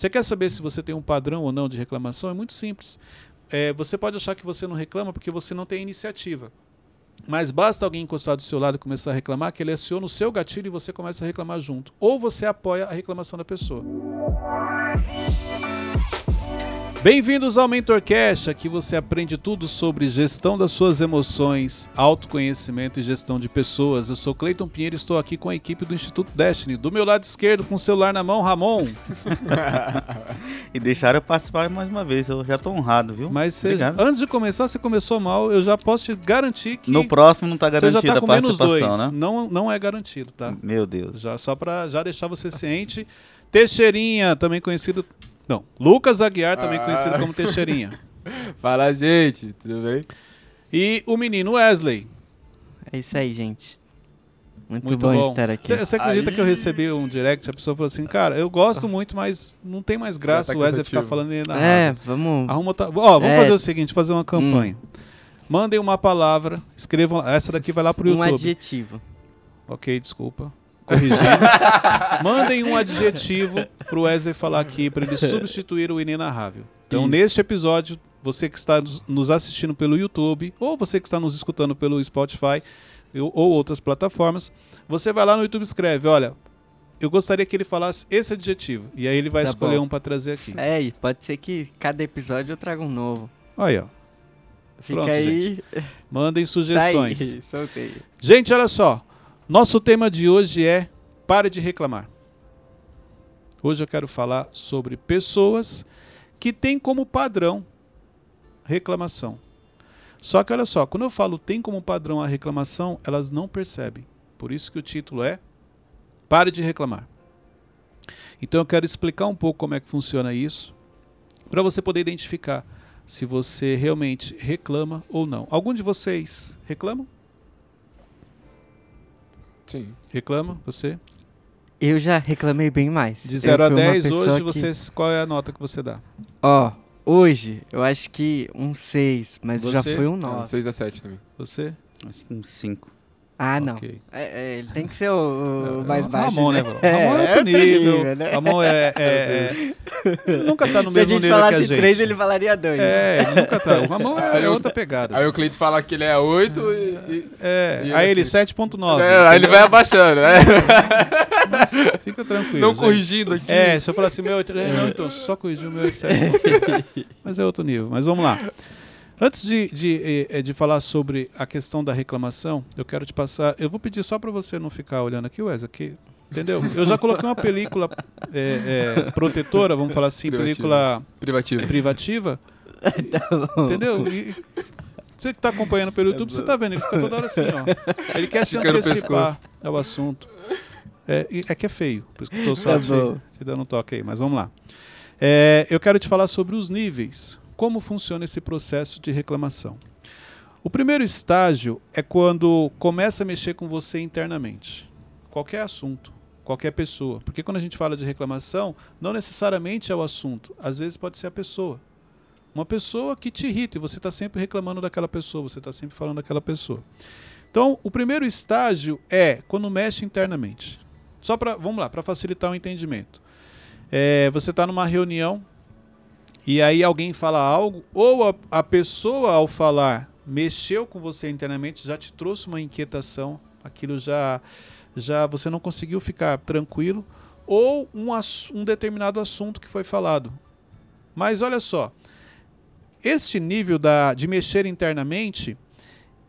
Você quer saber se você tem um padrão ou não de reclamação? É muito simples. É, você pode achar que você não reclama porque você não tem iniciativa. Mas basta alguém encostar do seu lado e começar a reclamar que ele aciona o seu gatilho e você começa a reclamar junto. Ou você apoia a reclamação da pessoa. Bem-vindos ao MentorCast, aqui você aprende tudo sobre gestão das suas emoções, autoconhecimento e gestão de pessoas. Eu sou Cleiton Pinheiro e estou aqui com a equipe do Instituto Destiny. Do meu lado esquerdo, com o celular na mão, Ramon. e deixaram eu participar mais uma vez, eu já estou honrado, viu? Mas você, antes de começar, você começou mal, eu já posso te garantir que... No próximo não está garantida tá a participação, né? Não, não é garantido, tá? Meu Deus. Já, só para já deixar você ciente. Teixeirinha, também conhecido não, Lucas Aguiar, também ah. conhecido como Teixeirinha. Fala, gente, tudo bem? E o menino Wesley. É isso aí, gente. Muito, muito bom, bom, estar aqui. Você acredita aí. que eu recebi um direct? A pessoa falou assim, cara, eu gosto muito, mas não tem mais graça tá o Wesley ficar falando na É, rádio. vamos. Arruma Ó, vamos é. fazer o seguinte, fazer uma campanha. Hum. Mandem uma palavra, escrevam. Essa daqui vai lá pro YouTube. Um adjetivo. Ok, desculpa corrigindo. Mandem um adjetivo pro Wesley falar aqui, para ele substituir o inenarrável. Então, Isso. neste episódio, você que está nos assistindo pelo YouTube, ou você que está nos escutando pelo Spotify, ou outras plataformas, você vai lá no YouTube e escreve, olha, eu gostaria que ele falasse esse adjetivo. E aí ele vai tá escolher bom. um para trazer aqui. É, e pode ser que cada episódio eu traga um novo. Aí, ó. Fica Pronto, aí. Gente. Mandem sugestões. Tá aí, soltei. Gente, olha só. Nosso tema de hoje é Pare de reclamar. Hoje eu quero falar sobre pessoas que têm como padrão reclamação. Só que olha só, quando eu falo tem como padrão a reclamação, elas não percebem. Por isso que o título é Pare de reclamar. Então eu quero explicar um pouco como é que funciona isso, para você poder identificar se você realmente reclama ou não. Algum de vocês reclamam? Sim. Reclama, você? Eu já reclamei bem mais. De 0 a 10, hoje, que... você, qual é a nota que você dá? Ó, hoje, eu acho que um 6, mas você? já foi um 9. 6 a 7 também. Você? Acho que um 5. Ah, não. Okay. É, é, ele tem que ser o, o mais baixo. Ramon, né, né? É, Ramon é outro nível. nível né? Ramon é. é, é nunca tá no mesmo nível. Se a gente falasse 3, ele falaria 2. É, ele nunca tá. O Ramon é, outra pegada. Aí o Cleito fala que ele é 8 e. e é, e aí ele assim. 7,9. É, aí ele vai abaixando, né? Mas fica tranquilo. Não gente. corrigindo aqui. É, se eu falar assim, meu. Não, então, só corrigir o meu é 7. Mas é outro nível. Mas vamos lá. Antes de, de, de, falar sobre a questão da reclamação, eu quero te passar. Eu vou pedir só para você não ficar olhando aqui, Wes, aqui. Entendeu? Eu já coloquei uma película é, é, protetora, vamos falar assim, película privativa. privativa tá entendeu? E, você que está acompanhando pelo YouTube, você está vendo, ele fica toda hora assim, ó. Ele quer se antecipar ao assunto. É, é que é feio, por isso que estou só tá te, te, dando um toque aí, mas vamos lá. É, eu quero te falar sobre os níveis como funciona esse processo de reclamação. O primeiro estágio é quando começa a mexer com você internamente. Qualquer assunto, qualquer pessoa. Porque quando a gente fala de reclamação, não necessariamente é o assunto, às vezes pode ser a pessoa. Uma pessoa que te irrita e você está sempre reclamando daquela pessoa, você está sempre falando daquela pessoa. Então, o primeiro estágio é quando mexe internamente. Só para, vamos lá, para facilitar o entendimento. É, você está numa reunião e aí alguém fala algo, ou a, a pessoa ao falar mexeu com você internamente, já te trouxe uma inquietação, aquilo já, já você não conseguiu ficar tranquilo, ou um, um determinado assunto que foi falado. Mas olha só, este nível da, de mexer internamente,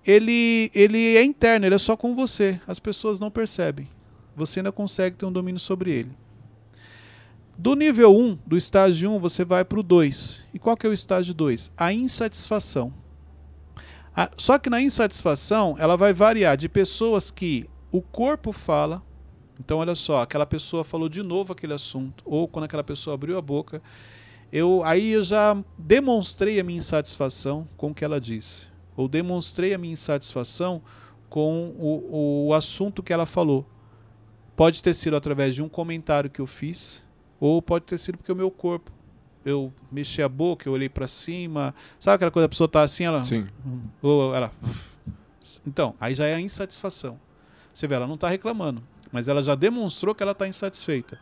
ele, ele é interno, ele é só com você. As pessoas não percebem. Você ainda consegue ter um domínio sobre ele. Do nível 1, do estágio 1, você vai para o 2. E qual que é o estágio 2? A insatisfação. A, só que na insatisfação, ela vai variar de pessoas que o corpo fala. Então, olha só, aquela pessoa falou de novo aquele assunto, ou quando aquela pessoa abriu a boca, eu aí eu já demonstrei a minha insatisfação com o que ela disse, ou demonstrei a minha insatisfação com o, o assunto que ela falou. Pode ter sido através de um comentário que eu fiz, ou pode ter sido porque o meu corpo. Eu mexi a boca, eu olhei para cima. Sabe aquela coisa, a pessoa tá assim, ela. Sim. Ou ela. Então, aí já é a insatisfação. Você vê, ela não está reclamando, mas ela já demonstrou que ela está insatisfeita.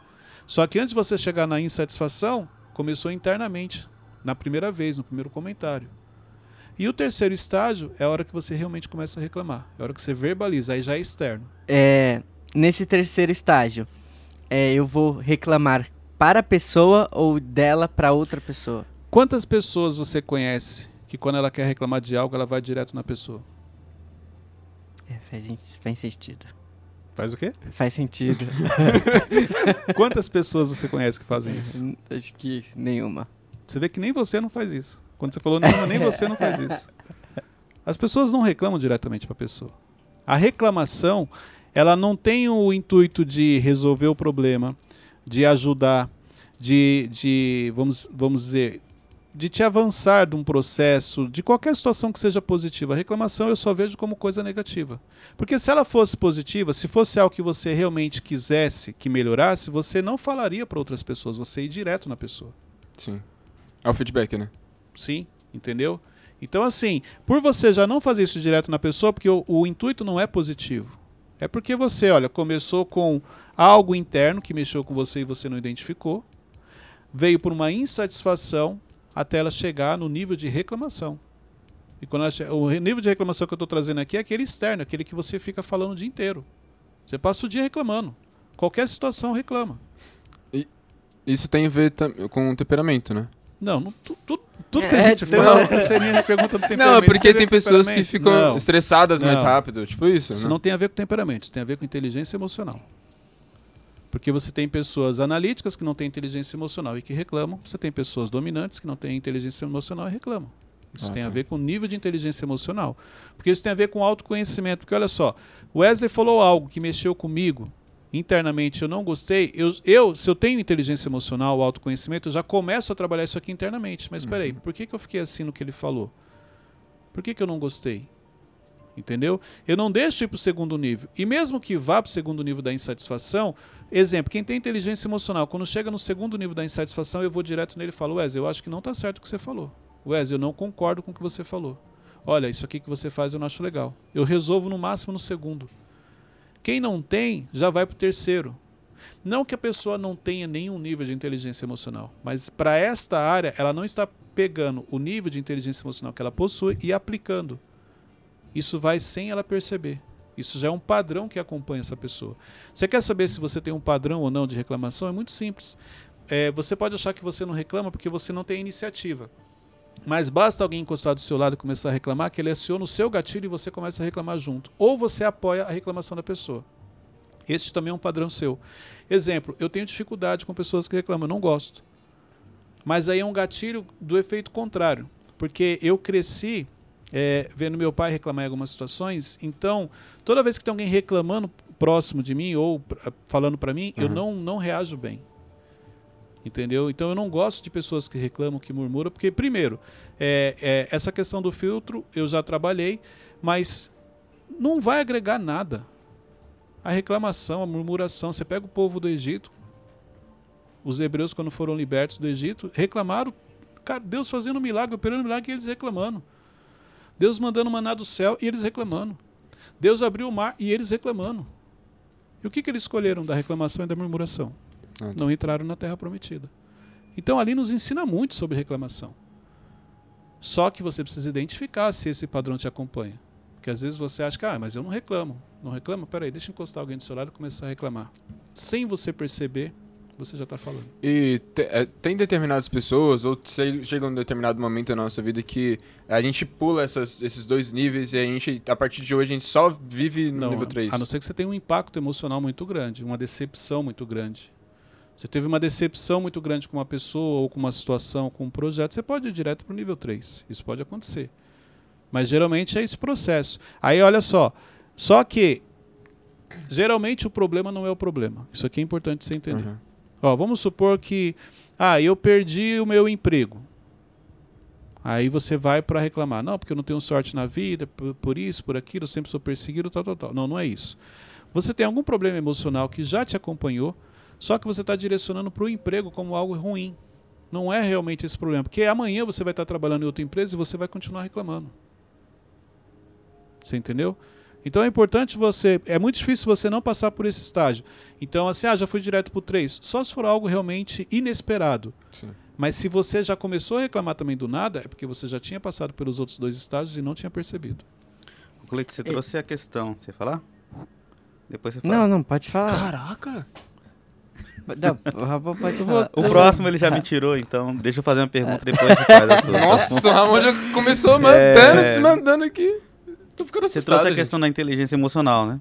Só que antes de você chegar na insatisfação, começou internamente, na primeira vez, no primeiro comentário. E o terceiro estágio é a hora que você realmente começa a reclamar. É a hora que você verbaliza, aí já é externo. É, nesse terceiro estágio, é, eu vou reclamar para a pessoa ou dela para outra pessoa? Quantas pessoas você conhece que quando ela quer reclamar de algo, ela vai direto na pessoa? É, faz, faz sentido. Faz o quê? Faz sentido. Quantas pessoas você conhece que fazem isso? Acho que nenhuma. Você vê que nem você não faz isso. Quando você falou nenhuma, nem você não faz isso. As pessoas não reclamam diretamente para a pessoa. A reclamação, ela não tem o intuito de resolver o problema, de ajudar, de, de vamos, vamos dizer, de te avançar de um processo, de qualquer situação que seja positiva. A reclamação eu só vejo como coisa negativa. Porque se ela fosse positiva, se fosse algo que você realmente quisesse que melhorasse, você não falaria para outras pessoas, você ir direto na pessoa. Sim. É o feedback, né? Sim, entendeu? Então, assim, por você já não fazer isso direto na pessoa, porque o, o intuito não é positivo. É porque você, olha, começou com algo interno que mexeu com você e você não identificou, veio por uma insatisfação até ela chegar no nível de reclamação. E quando ela, o nível de reclamação que eu estou trazendo aqui é aquele externo, aquele que você fica falando o dia inteiro. Você passa o dia reclamando. Qualquer situação reclama. E isso tem a ver com temperamento, né? Não, não tu, tu, tudo que a é, gente fala, a pergunta do temperamento. Não, é porque tem pessoas que ficam não, estressadas mais rápido, tipo isso. Isso não. não tem a ver com temperamento, isso tem a ver com inteligência emocional. Porque você tem pessoas analíticas que não têm inteligência emocional e que reclamam, você tem pessoas dominantes que não têm inteligência emocional e reclamam. Isso ah, tem tá. a ver com o nível de inteligência emocional. Porque isso tem a ver com autoconhecimento. Porque olha só, o Wesley falou algo que mexeu comigo, internamente eu não gostei, eu, eu, se eu tenho inteligência emocional, autoconhecimento, eu já começo a trabalhar isso aqui internamente. Mas uhum. por que, que eu fiquei assim no que ele falou? Por que, que eu não gostei? Entendeu? Eu não deixo ir para o segundo nível. E mesmo que vá para o segundo nível da insatisfação, exemplo, quem tem inteligência emocional, quando chega no segundo nível da insatisfação, eu vou direto nele e falo, Wesley, eu acho que não está certo o que você falou. Wesley, eu não concordo com o que você falou. Olha, isso aqui que você faz eu não acho legal. Eu resolvo no máximo no segundo. Quem não tem, já vai para o terceiro. Não que a pessoa não tenha nenhum nível de inteligência emocional, mas para esta área, ela não está pegando o nível de inteligência emocional que ela possui e aplicando. Isso vai sem ela perceber. Isso já é um padrão que acompanha essa pessoa. Você quer saber se você tem um padrão ou não de reclamação? É muito simples. É, você pode achar que você não reclama porque você não tem iniciativa. Mas basta alguém encostar do seu lado e começar a reclamar que ele aciona o seu gatilho e você começa a reclamar junto. Ou você apoia a reclamação da pessoa. Este também é um padrão seu. Exemplo, eu tenho dificuldade com pessoas que reclamam, não gosto. Mas aí é um gatilho do efeito contrário. Porque eu cresci é, vendo meu pai reclamar em algumas situações, então toda vez que tem alguém reclamando próximo de mim ou falando para mim, uhum. eu não, não reajo bem. Entendeu? Então eu não gosto de pessoas que reclamam, que murmuram, porque, primeiro, é, é, essa questão do filtro eu já trabalhei, mas não vai agregar nada. A reclamação, a murmuração. Você pega o povo do Egito, os hebreus, quando foram libertos do Egito, reclamaram, cara, Deus fazendo milagre, operando milagre e eles reclamando. Deus mandando maná do céu e eles reclamando. Deus abriu o mar e eles reclamando. E o que, que eles escolheram da reclamação e da murmuração? Ah, tá. Não entraram na terra prometida. Então ali nos ensina muito sobre reclamação. Só que você precisa identificar se esse padrão te acompanha. Porque às vezes você acha que, ah, mas eu não reclamo. Não reclama? Peraí, deixa eu encostar alguém do seu lado e começar a reclamar. Sem você perceber, você já está falando. E te, é, tem determinadas pessoas, ou chega um determinado momento na nossa vida que a gente pula essas, esses dois níveis e a gente, a partir de hoje, a gente só vive no não, nível 3. A não ser que você tenha um impacto emocional muito grande, uma decepção muito grande. Você teve uma decepção muito grande com uma pessoa ou com uma situação, com um projeto, você pode ir direto para o nível 3. Isso pode acontecer. Mas geralmente é esse processo. Aí olha só. Só que geralmente o problema não é o problema. Isso aqui é importante você entender. Uhum. Ó, vamos supor que ah, eu perdi o meu emprego. Aí você vai para reclamar, não, porque eu não tenho sorte na vida, por, por isso, por aquilo, eu sempre sou perseguido, tal, tal, tal. Não, não é isso. Você tem algum problema emocional que já te acompanhou, só que você está direcionando para o emprego como algo ruim. Não é realmente esse problema. Porque amanhã você vai estar tá trabalhando em outra empresa e você vai continuar reclamando. Você entendeu? Então é importante você. É muito difícil você não passar por esse estágio. Então, assim, ah, já fui direto pro 3. Só se for algo realmente inesperado. Sim. Mas se você já começou a reclamar também do nada, é porque você já tinha passado pelos outros dois estágios e não tinha percebido. O Cleiton, você trouxe a questão. Você falar? Depois você fala. Não, não, pode falar. Caraca! Não, o Ramon pode falar. O próximo ele já me tirou, então deixa eu fazer uma pergunta depois você faz a sua. Nossa, o Ramon já começou mandando, desmandando aqui. Tô ficando Você assustado. trouxe a questão da inteligência emocional, né?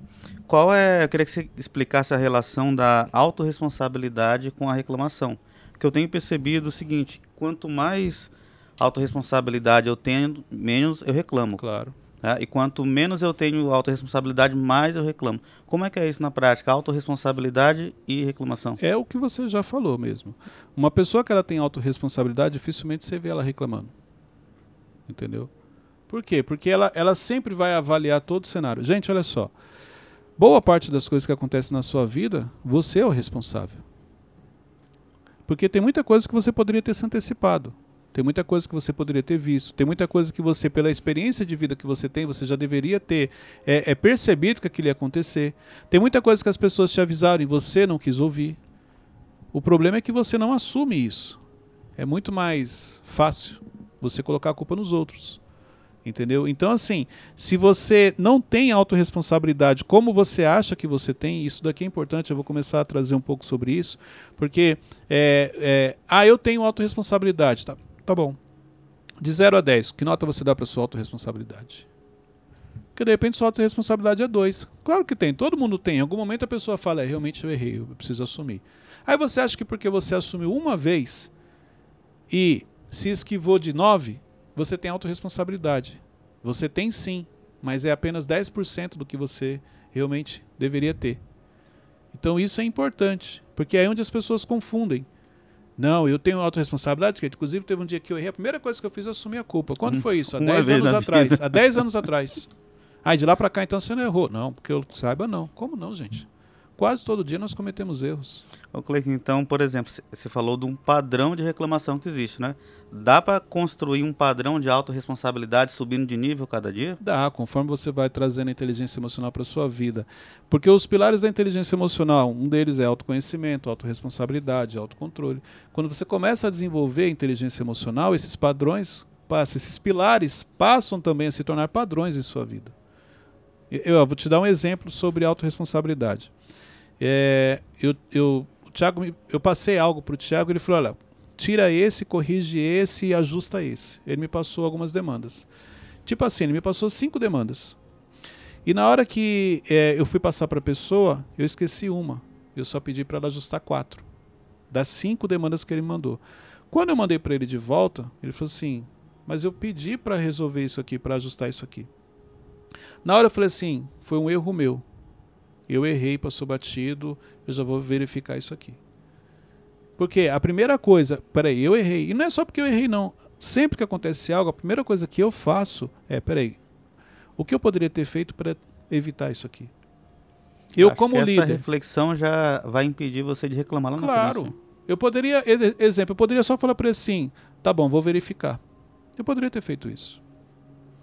Qual é. Eu queria que você explicasse a relação da autorresponsabilidade com a reclamação. Porque eu tenho percebido o seguinte: quanto mais autorresponsabilidade eu tenho, menos eu reclamo. Claro. Tá? E quanto menos eu tenho autorresponsabilidade, mais eu reclamo. Como é que é isso na prática? Autorresponsabilidade e reclamação. É o que você já falou mesmo. Uma pessoa que ela tem autorresponsabilidade, dificilmente você vê ela reclamando. Entendeu? Por quê? Porque ela, ela sempre vai avaliar todo o cenário. Gente, olha só. Boa parte das coisas que acontecem na sua vida, você é o responsável. Porque tem muita coisa que você poderia ter se antecipado. Tem muita coisa que você poderia ter visto. Tem muita coisa que você, pela experiência de vida que você tem, você já deveria ter é, é percebido que aquilo ia acontecer. Tem muita coisa que as pessoas te avisaram e você não quis ouvir. O problema é que você não assume isso. É muito mais fácil você colocar a culpa nos outros. Entendeu? Então, assim, se você não tem autorresponsabilidade como você acha que você tem, isso daqui é importante, eu vou começar a trazer um pouco sobre isso, porque, é, é, ah, eu tenho autorresponsabilidade, tá, tá bom. De 0 a 10, que nota você dá para sua autorresponsabilidade? Porque de repente sua autorresponsabilidade é 2. Claro que tem, todo mundo tem. Em algum momento a pessoa fala, é, realmente eu errei, eu preciso assumir. Aí você acha que porque você assumiu uma vez e se esquivou de 9, você tem autorresponsabilidade. Você tem sim, mas é apenas 10% do que você realmente deveria ter. Então isso é importante, porque é onde as pessoas confundem. Não, eu tenho autorresponsabilidade, que inclusive teve um dia que eu errei, a primeira coisa que eu fiz é assumir a culpa. Quando foi isso? Há uma 10 vez anos atrás. vida. Há 10 anos atrás. Aí de lá pra cá então você não errou. Não, porque eu saiba não. Como não, gente? Quase todo dia nós cometemos erros. Ô, Cleiton, então, por exemplo, você falou de um padrão de reclamação que existe, né? Dá para construir um padrão de autorresponsabilidade subindo de nível cada dia? Dá, conforme você vai trazendo a inteligência emocional para sua vida. Porque os pilares da inteligência emocional, um deles é autoconhecimento, autorresponsabilidade, autocontrole. Quando você começa a desenvolver a inteligência emocional, esses padrões passam, esses pilares passam também a se tornar padrões em sua vida. Eu, vou te dar um exemplo sobre autorresponsabilidade. É, eu, eu, Thiago eu passei algo para o Thiago ele falou: olha, tira esse, corrige esse e ajusta esse. Ele me passou algumas demandas. Tipo assim, ele me passou cinco demandas. E na hora que é, eu fui passar para a pessoa, eu esqueci uma. Eu só pedi para ela ajustar quatro. Das cinco demandas que ele me mandou. Quando eu mandei para ele de volta, ele falou assim: Mas eu pedi para resolver isso aqui, para ajustar isso aqui. Na hora eu falei assim: Foi um erro meu. Eu errei, passou batido, eu já vou verificar isso aqui. Porque a primeira coisa, peraí, eu errei. E não é só porque eu errei, não. Sempre que acontece algo, a primeira coisa que eu faço é, peraí, o que eu poderia ter feito para evitar isso aqui? Eu, Acho como que Essa líder. reflexão já vai impedir você de reclamar lá na Claro. Eu poderia, exemplo, eu poderia só falar para ele assim, tá bom, vou verificar. Eu poderia ter feito isso.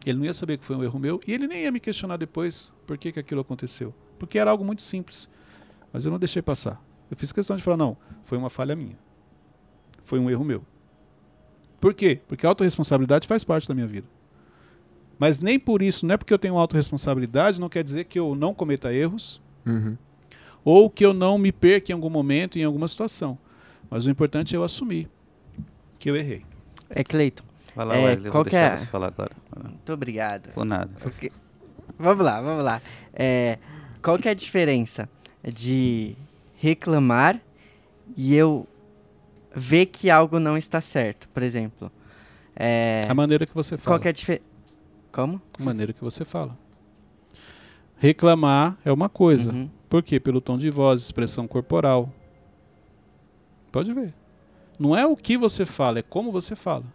Ele não ia saber que foi um erro meu e ele nem ia me questionar depois por que, que aquilo aconteceu. Porque era algo muito simples. Mas eu não deixei passar. Eu fiz questão de falar, não, foi uma falha minha. Foi um erro meu. Por quê? Porque a autorresponsabilidade faz parte da minha vida. Mas nem por isso, não é porque eu tenho autorresponsabilidade, não quer dizer que eu não cometa erros, Uhum. ou que eu não me perca em algum momento, em alguma situação. Mas o importante é eu assumir que eu errei. É, Cleiton. Vai lá, É, Wesley, eu qual vou que deixar é? você falar agora. Muito obrigado. Por nada. Porque- Vamos lá, vamos lá. É, qual que é a diferença de reclamar e eu ver que algo não está certo, por exemplo? É, A maneira que você fala. qual que é a diferença? Como? A maneira que você fala. Reclamar é uma coisa. Uhum. Por quê? Pelo tom de voz, expressão corporal. Pode ver. Não é o que você fala, é como você fala.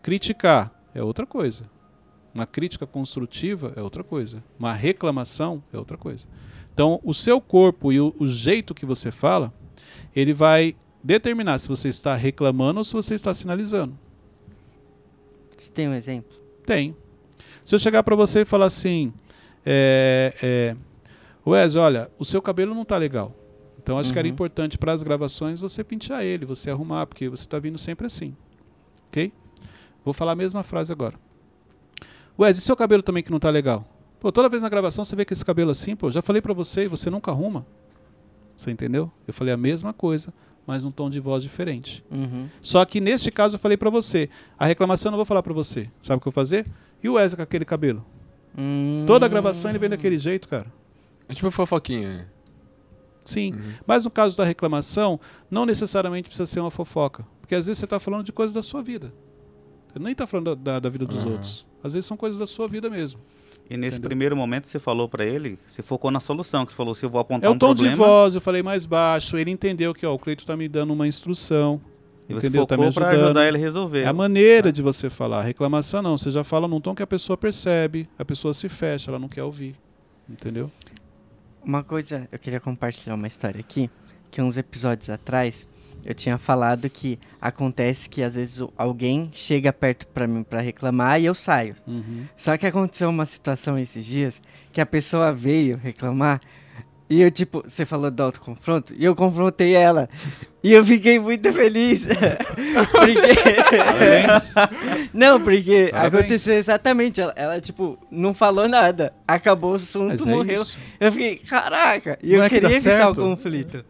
Criticar é outra coisa. Uma crítica construtiva é outra coisa. Uma reclamação é outra coisa. Então, o seu corpo e o, o jeito que você fala, ele vai determinar se você está reclamando ou se você está sinalizando. Você tem um exemplo? Tem. Se eu chegar para você e falar assim, É, é, Wes, olha, o seu cabelo não tá legal. Então acho uhum. que era uhum. importante para as gravações você pintar ele, você arrumar, porque você está vindo sempre assim. Ok? Vou falar a mesma frase agora. Wes, e seu cabelo também que não tá legal? Pô, toda vez na gravação você vê que esse cabelo assim, pô, já falei para você e você nunca arruma. Você entendeu? Eu falei a mesma coisa, mas num tom de voz diferente. Uhum. Só que neste caso eu falei para você. A reclamação eu não vou falar para você. Sabe o que eu vou fazer? E o Wesley com aquele cabelo? Hum. Toda a gravação ele vem daquele jeito, cara. É tipo fofoquinha. Sim. Uhum. Mas no caso da reclamação, não necessariamente precisa ser uma fofoca. Porque às vezes você está falando de coisas da sua vida. Você nem está falando da, da, vida dos uhum. outros. Às vezes são coisas da sua vida mesmo. E nesse Entendeu? primeiro momento você falou para ele, você focou na solução, que você falou, se eu vou apontar é um problema... É o tom de voz, eu falei mais baixo, ele entendeu que ó, o Cleito está me dando uma instrução. E você entendeu? Tá focou tá para ajudar ele a resolver. É a maneira de você falar. Reclamação não, você já fala num tom que a pessoa percebe, a pessoa se fecha, ela não quer ouvir. Entendeu? Uma coisa, eu queria compartilhar uma história aqui, que uns episódios atrás eu tinha falado que acontece que às vezes alguém chega perto para mim para reclamar e eu saio. Uhum. Só que aconteceu uma situação esses dias que a pessoa veio reclamar e eu, tipo, você falou do autoconfronto, e eu confrontei ela. E eu fiquei muito feliz. porque. não, porque Parabéns. aconteceu exatamente. Ela, ela, tipo, não falou nada. Acabou o assunto, é morreu. eu fiquei, caraca. E não eu é queria que evitar certo. o conflito.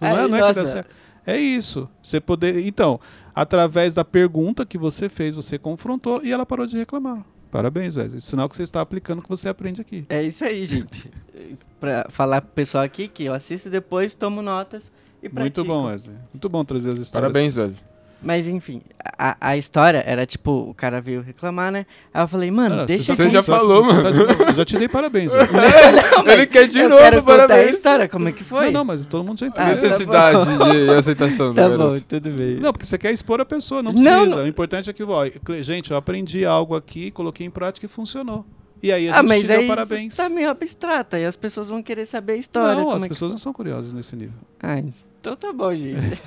Não, é, não é que dá certo. É isso. Você poder. Então, através da pergunta que você fez, você confrontou e ela parou de reclamar. Parabéns, Wesley. Sinal que você está aplicando o que você aprende aqui. É isso aí, gente. para falar pro pessoal aqui que eu assisto depois, tomo notas e pratico. Muito bom, Wesley. Muito bom trazer as histórias. Parabéns, Wesley. Mas enfim, a, a história era tipo, o cara veio reclamar, né? Aí eu falei, mano, ah, deixa você, de... Você já falou, mano. Eu já te dei parabéns. não, não, Ele quer de novo, quero parabéns. a história, como é que foi? Não, não mas todo mundo já entendeu. Ah, Necessidade tá de aceitação. Tá bom, tudo bem. Não, porque você quer expor a pessoa, não precisa. Não, O importante é que, ó, gente, eu aprendi algo aqui, coloquei em prática e funcionou. E aí a ah, gente mas te aí parabéns. tá meio abstrata e as pessoas vão querer saber a história. Não, as é pessoas não são curiosas nesse nível. Ah, então tá bom, gente.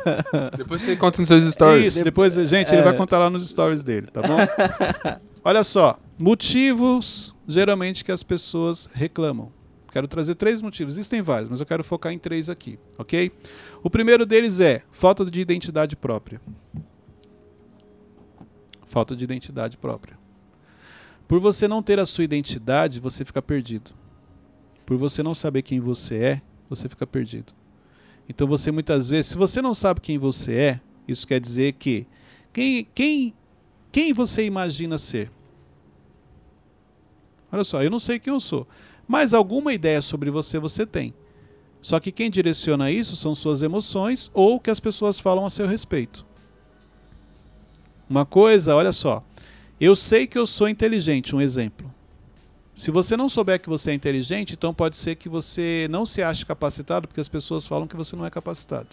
depois você conta nos seus stories. Isso, depois, gente, ele vai é. contar lá nos stories dele, tá bom? Olha só, motivos geralmente que as pessoas reclamam. Quero trazer três motivos. Existem vários, mas eu quero focar em três aqui, ok? O primeiro deles é falta de identidade própria. Falta de identidade própria. Por você não ter a sua identidade, você fica perdido. Por você não saber quem você é, você fica perdido. Então você muitas vezes, se você não sabe quem você é, isso quer dizer que quem, quem, quem você imagina ser? Olha só, eu não sei quem eu sou, mas alguma ideia sobre você você tem. Só que quem direciona isso são suas emoções ou o que as pessoas falam a seu respeito. Uma coisa, olha só, eu sei que eu sou inteligente, um exemplo. Se você não souber que você é inteligente, então pode ser que você não se ache capacitado, porque as pessoas falam que você não é capacitado.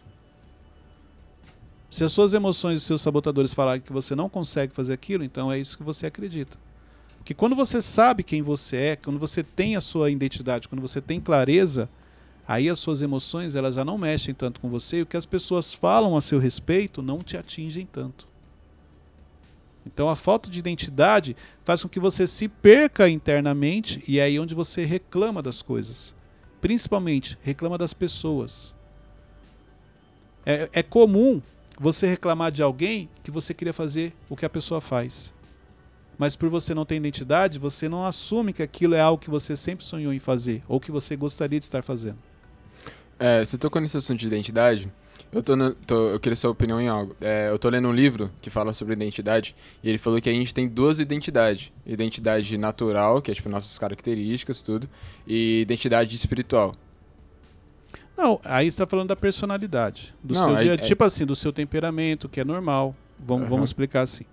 Se as suas emoções e seus sabotadores falarem que você não consegue fazer aquilo, então é isso que você acredita. Que quando você sabe quem você é, quando você tem a sua identidade, quando você tem clareza, aí as suas emoções elas já não mexem tanto com você e o que as pessoas falam a seu respeito não te atingem tanto. Então a falta de identidade faz com que você se perca internamente e é aí onde você reclama das coisas. Principalmente reclama das pessoas. É, é comum você reclamar de alguém que você queria fazer o que a pessoa faz. Mas por você não ter identidade, você não assume que aquilo é algo que você sempre sonhou em fazer ou que você gostaria de estar fazendo. É, você tocou nesse assunto de identidade. Eu, tô, no, tô eu queria sua opinião em algo. É, eu tô lendo um livro que fala sobre identidade e ele falou que a gente tem duas identidades. Identidade natural, que é tipo nossas características, tudo, e identidade espiritual. Não, aí você tá falando da personalidade. Do Não, seu dia, é, tipo assim, do seu temperamento, que é normal. Vamos, uhum. vamos explicar assim.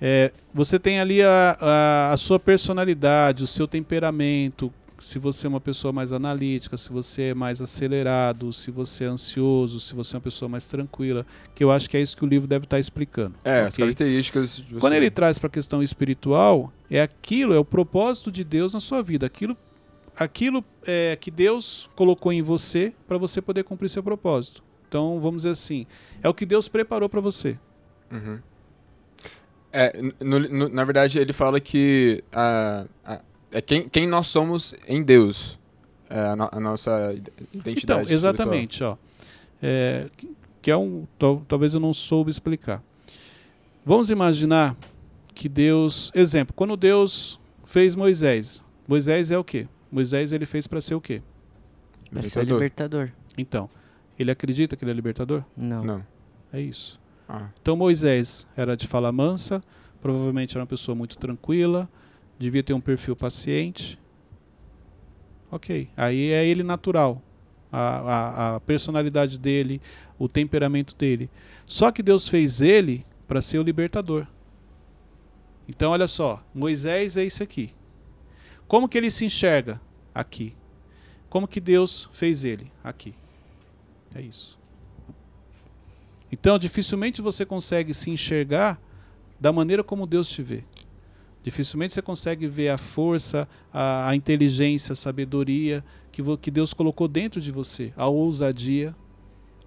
É, você tem ali a, a, a, sua personalidade, o seu temperamento, se você é uma pessoa mais analítica, se você é mais acelerado, se você é ansioso, se você é uma pessoa mais tranquila, que eu acho que é isso que o livro deve estar explicando. É, okay? as características. Quando ele traz para a questão espiritual, é aquilo, é o propósito de Deus na sua vida, aquilo, aquilo é, que Deus colocou em você para você poder cumprir seu propósito. Então, vamos dizer assim, é o que Deus preparou para você. Uhum. É, no, no, na verdade, ele fala que a, a é quem, quem nós somos em Deus. É a, no, a nossa identidade. Então, exatamente, ó. É, que é um. Talvez eu não soube explicar. Vamos imaginar que Deus. Exemplo, quando Deus fez Moisés. Moisés é o quê? Moisés ele fez para ser o quê? Para ser libertador. Então, ele acredita que ele é libertador? Não. Não. É isso. Ah. Então Moisés era de fala mansa, provavelmente era uma pessoa muito tranquila, devia ter um perfil paciente. Ok. Aí é ele natural. A, a, a personalidade dele, o temperamento dele. Só que Deus fez ele para ser o libertador. Então, olha só, Moisés é isso aqui. Como que ele se enxerga? Aqui. Como que Deus fez ele? Aqui. É isso. Então, dificilmente você consegue se enxergar da maneira como Deus te vê. Dificilmente você consegue ver a força, a, a inteligência, a sabedoria que, que Deus colocou dentro de você, a ousadia.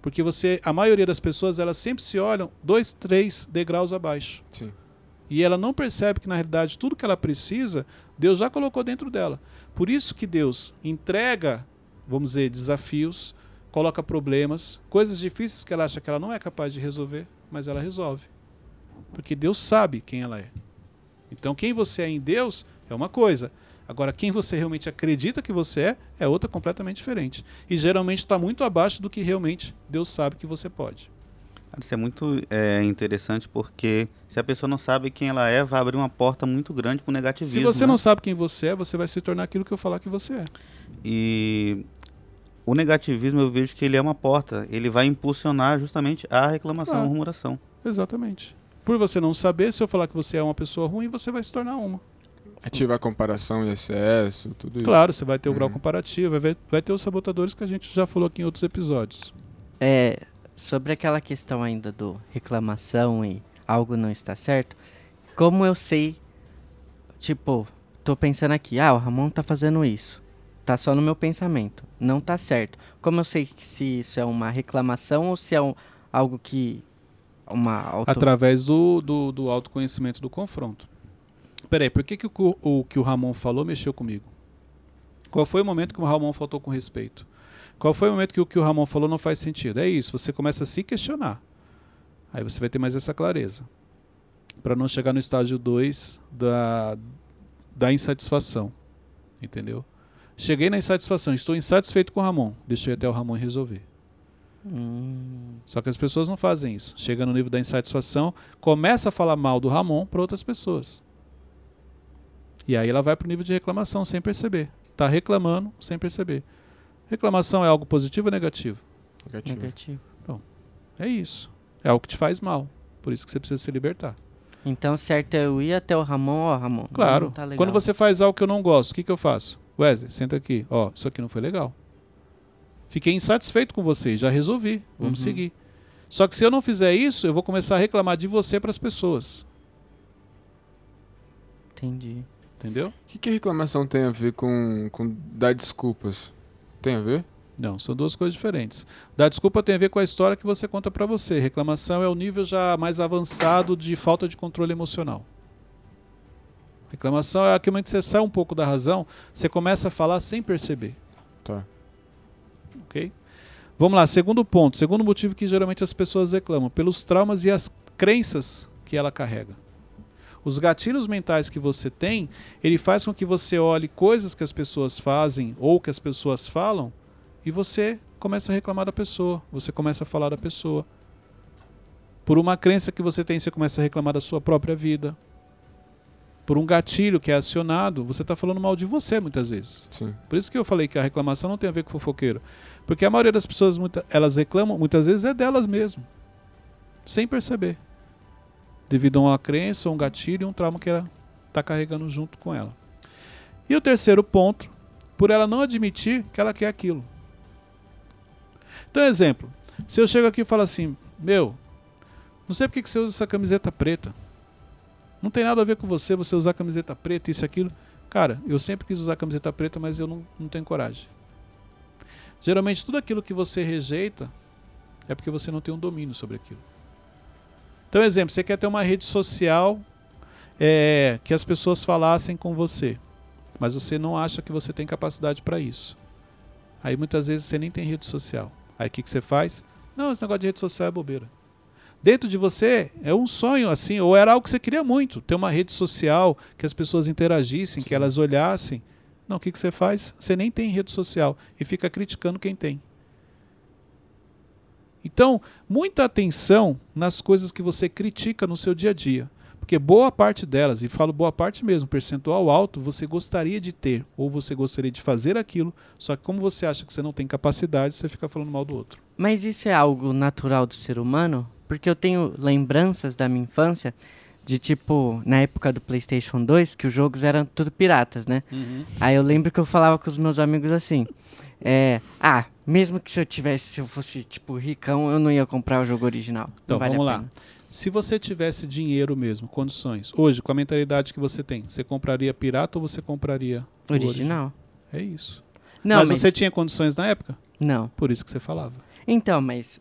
Porque você, a maioria das pessoas, elas sempre se olham dois, três degraus abaixo. Sim. E ela não percebe que, na realidade, tudo que ela precisa, Deus já colocou dentro dela. Por isso que Deus entrega, vamos dizer, desafios, coloca problemas, coisas difíceis que ela acha que ela não é capaz de resolver, mas ela resolve. Porque Deus sabe quem ela é. Então, quem você é em Deus é uma coisa. Agora, quem você realmente acredita que você é, é outra completamente diferente. E geralmente está muito abaixo do que realmente Deus sabe que você pode. Isso é muito é, interessante porque se a pessoa não sabe quem ela é, vai abrir uma porta muito grande para o negativismo. Se você né? não sabe quem você é, você vai se tornar aquilo que eu falar que você é. E o negativismo eu vejo que ele é uma porta, ele vai impulsionar justamente a reclamação, ah, a murmuração. Exatamente. Por você não saber, se eu falar que você é uma pessoa ruim, você vai se tornar uma. Ativa a comparação e excesso, tudo isso. Claro, você vai ter o grau uhum. comparativo, vai, ver, vai ter os sabotadores que a gente já falou aqui em outros episódios. É, sobre aquela questão ainda do reclamação e algo não está certo, como eu sei, tipo, tô pensando aqui, ah, o Ramon tá fazendo isso. Tá só no meu pensamento. Não tá certo. Como eu sei se isso é uma reclamação ou se é um, algo que uma auto... Através do, do, do autoconhecimento do confronto. Peraí, por que, que o, o que o Ramon falou mexeu comigo? Qual foi o momento que o Ramon faltou com respeito? Qual foi o momento que o que o Ramon falou não faz sentido? É isso, você começa a se questionar. Aí você vai ter mais essa clareza. Para não chegar no estágio 2 da, da insatisfação. Entendeu? Cheguei na insatisfação, estou insatisfeito com o Ramon. Ir até o Ramon resolver. Hum. Só que as pessoas não fazem isso. Chega no nível da insatisfação, começa a falar mal do Ramon para outras pessoas. E aí ela vai para o nível de reclamação sem perceber. Está reclamando sem perceber. Reclamação é algo positivo ou negativo? Negativo. negativo. Bom, é isso. É algo que te faz mal. Por isso que você precisa se libertar. Então, certo é eu ir até o Ramon, ó, Ramon. Claro. Tá Quando você faz algo que eu não gosto, o que, que eu faço? Wesley, senta aqui. Ó, isso aqui não foi legal. Fiquei insatisfeito com você, já resolvi. Vamos uhum. seguir. Só que se eu não fizer isso, eu vou começar a reclamar de você para as pessoas. Entendi. Entendeu? O que, que reclamação tem a ver com, com dar desculpas? Tem a ver? Não, são duas coisas diferentes. Dar desculpa tem a ver com a história que você conta para você. Reclamação é o nível já mais avançado de falta de controle emocional. Reclamação é momento que você sai um pouco da razão, você começa a falar sem perceber. Tá ok? Vamos lá, segundo ponto, segundo motivo que geralmente as pessoas reclamam, pelos traumas e as crenças que ela carrega. Os gatilhos mentais que você tem, ele faz com que você olhe coisas que as pessoas fazem ou que as pessoas falam e você começa a reclamar da pessoa, você começa a falar da pessoa. Por uma crença que você tem, você começa a reclamar da sua própria vida. Por um gatilho que é acionado, você está falando mal de você muitas vezes. Sim. Por isso que eu falei que a reclamação não tem a ver com fofoqueiro. Porque a maioria das pessoas, elas reclamam, muitas vezes é delas mesmo. Sem perceber. Devido a uma crença, um gatilho um trauma que ela está carregando junto com ela. E o terceiro ponto, por ela não admitir que ela quer aquilo. Então, exemplo, se eu chego aqui e falo assim, meu, não sei porque que você usa essa camiseta preta. Não tem nada a ver com você, você usar camiseta preta, isso e aquilo. Cara, eu sempre quis usar camiseta preta, mas eu não, não tenho coragem. Geralmente tudo aquilo que você rejeita é porque você não tem um domínio sobre aquilo. Então, exemplo, você quer ter uma rede social é, que as pessoas falassem com você. mas você não acha que você tem capacidade para isso. Aí muitas vezes você nem tem rede social. Aí o que, que você faz? Não, esse negócio de rede social é bobeira. Dentro de você é um sonho assim, ou era algo que você queria muito, ter uma rede social, que as pessoas interagissem, que elas olhassem. Não, o que, que você faz? Você nem tem rede social e fica criticando quem tem. Então, muita atenção nas coisas que você critica no seu dia a dia. Porque boa parte delas, e falo boa parte mesmo, percentual alto, você gostaria de ter, ou você gostaria de fazer aquilo, só que como você acha que você não tem capacidade, você fica falando mal do outro. Mas isso é algo natural do ser humano? Porque eu tenho lembranças da minha infância de tipo, na época do PlayStation 2, que os jogos eram tudo piratas, né? Uhum. Aí eu lembro que eu falava com os meus amigos assim: é, ah, mesmo que se eu tivesse, se eu fosse tipo ricão, eu não ia comprar o jogo original. Então vale vamos lá. Se você tivesse dinheiro mesmo, condições, hoje, com a mentalidade que você tem, você compraria pirata ou você compraria original? É isso. Não, mas, mas você tinha condições na época? Não. Por isso que você falava. Então, mas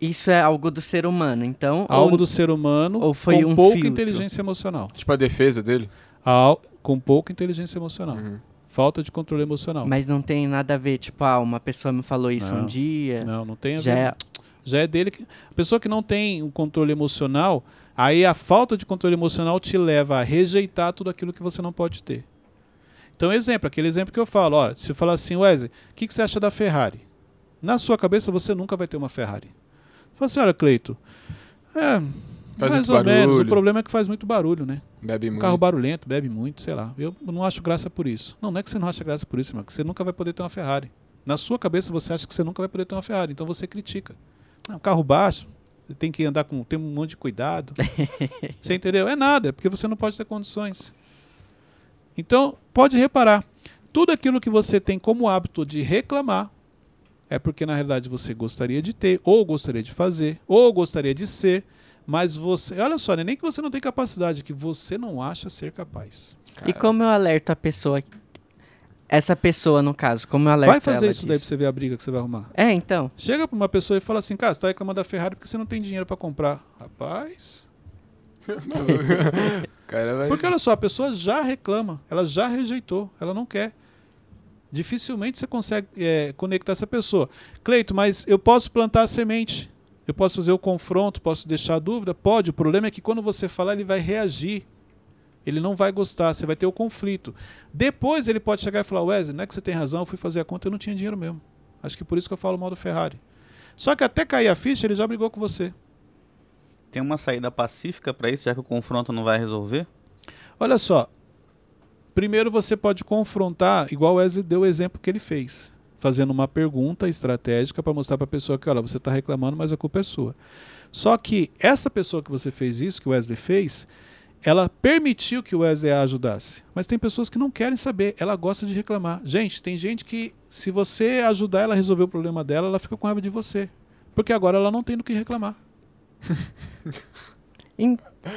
isso é algo do ser humano, então. Algo ou, do ser humano ou foi com um pouca filtro. inteligência emocional. Tipo a defesa dele? Al, com pouca inteligência emocional. Uhum. Falta de controle emocional. Mas não tem nada a ver, tipo, ah, uma pessoa me falou isso não, um dia. Não, não tem a já ver. É... Já é dele que. A pessoa que não tem um controle emocional, aí a falta de controle emocional te leva a rejeitar tudo aquilo que você não pode ter. Então, exemplo, aquele exemplo que eu falo, olha, se eu falar assim, Wesley, o que, que você acha da Ferrari? Na sua cabeça você nunca vai ter uma Ferrari. Fala assim, olha, Cleito, é, faz mais ou barulho. menos. O problema é que faz muito barulho, né? Bebe muito. Carro barulhento, bebe muito, sei lá. Eu não acho graça por isso. Não, não é que você não acha graça por isso, mas que você nunca vai poder ter uma Ferrari. Na sua cabeça você acha que você nunca vai poder ter uma Ferrari, então você critica. Não, carro baixo, você tem que andar com tem um monte de cuidado. você entendeu? É nada, é porque você não pode ter condições. Então, pode reparar, tudo aquilo que você tem como hábito de reclamar, é porque na realidade você gostaria de ter, ou gostaria de fazer, ou gostaria de ser, mas você. Olha só, é nem que você não tem capacidade, que você não acha ser capaz. E como eu alerto a pessoa. Essa pessoa, no caso, como eu alerto Vai fazer isso disso? daí pra você ver a briga que você vai arrumar. É, então. Chega pra uma pessoa e fala assim, cara, você tá reclamando da Ferrari porque você não tem dinheiro para comprar. Rapaz. Porque olha só, a pessoa já reclama, ela já rejeitou, ela não quer. Dificilmente você consegue é, conectar essa pessoa. Cleito, mas eu posso plantar a semente. Eu posso fazer o confronto, posso deixar a dúvida? Pode. O problema é que quando você falar, ele vai reagir. Ele não vai gostar, você vai ter o conflito. Depois ele pode chegar e falar: Wesley, não é que você tem razão, eu fui fazer a conta, eu não tinha dinheiro mesmo. Acho que por isso que eu falo mal do Ferrari. Só que até cair a ficha, ele já brigou com você. Tem uma saída pacífica para isso, já que o confronto não vai resolver? Olha só, Primeiro você pode confrontar, igual Wesley deu o exemplo que ele fez, fazendo uma pergunta estratégica para mostrar para a pessoa que, olha, você está reclamando, mas a culpa é sua. Só que essa pessoa que você fez isso, que o Wesley fez, ela permitiu que o Wesley a ajudasse. Mas tem pessoas que não querem saber, ela gosta de reclamar. Gente, tem gente que, se você ajudar ela a resolver o problema dela, ela fica com raiva de você. Porque agora ela não tem do que reclamar.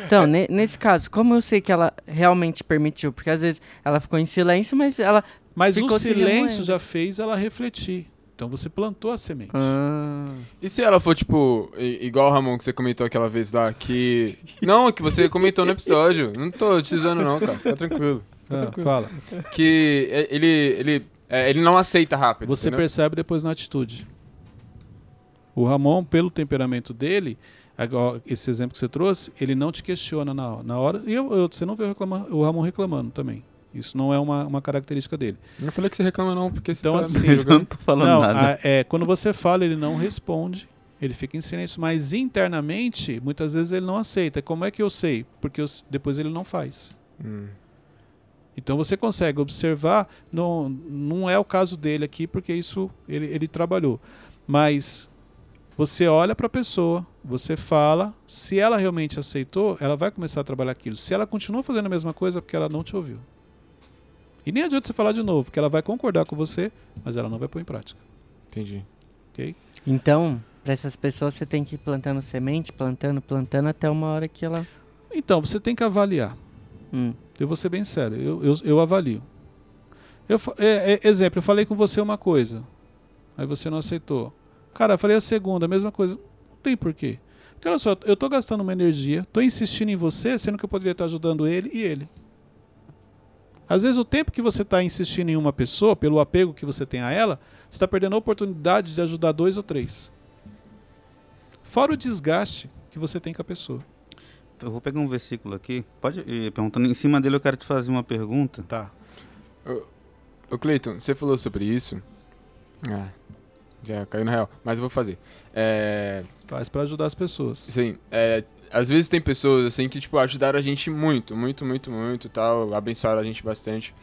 Então, nesse caso, como eu sei que ela realmente permitiu? Porque às vezes ela ficou em silêncio, mas ela. Mas o silêncio já fez ela refletir. Então você plantou a semente. Ah. E se ela for, tipo, igual o Ramon que você comentou aquela vez lá, que. Não, que você comentou no episódio. Não tô te usando, não, cara. Fica tranquilo. Fica ah, tranquilo. Fala. Que ele. ele é, ele não aceita rápido. Você entendeu? percebe depois na atitude. O Ramon, pelo temperamento dele, esse exemplo que você trouxe, ele não te questiona na, na hora. E eu, eu, você não vê o, o Ramon reclamando também. Isso não é uma, uma característica dele. Eu não falei que você reclama não, porque então, tá assim, eu não tô falando não, nada. A, é, quando você fala, ele não responde, ele fica em silêncio, mas internamente, muitas vezes ele não aceita. Como é que eu sei? Porque eu, depois ele não faz. Hum. Então você consegue observar, não, não é o caso dele aqui, porque isso ele, ele trabalhou. Mas você olha para a pessoa, você fala, se ela realmente aceitou, ela vai começar a trabalhar aquilo. Se ela continua fazendo a mesma coisa, é porque ela não te ouviu. E nem adianta você falar de novo, porque ela vai concordar com você, mas ela não vai pôr em prática. Entendi. Ok? Então, para essas pessoas você tem que ir plantando semente, plantando, plantando até uma hora que ela. Então, você tem que avaliar. Hum. Eu vou ser bem sério, eu, eu, eu avalio. Eu, é, é, exemplo, eu falei com você uma coisa, aí você não aceitou. Cara, eu falei a segunda, a mesma coisa tem porquê. Porque olha só, eu estou gastando uma energia, estou insistindo em você, sendo que eu poderia estar ajudando ele e ele. Às vezes o tempo que você está insistindo em uma pessoa, pelo apego que você tem a ela, você está perdendo a oportunidade de ajudar dois ou três. Fora o desgaste que você tem com a pessoa. Eu vou pegar um versículo aqui. Pode ir perguntando. Em cima dele eu quero te fazer uma pergunta. Tá. Ô, Cleiton, você falou sobre isso. Ah, já caiu na real. Mas eu vou fazer. É... Faz para ajudar as pessoas. Sim. É, às vezes tem pessoas assim que tipo ajudaram a gente muito, muito, muito, muito, tal, abençoaram a gente bastante.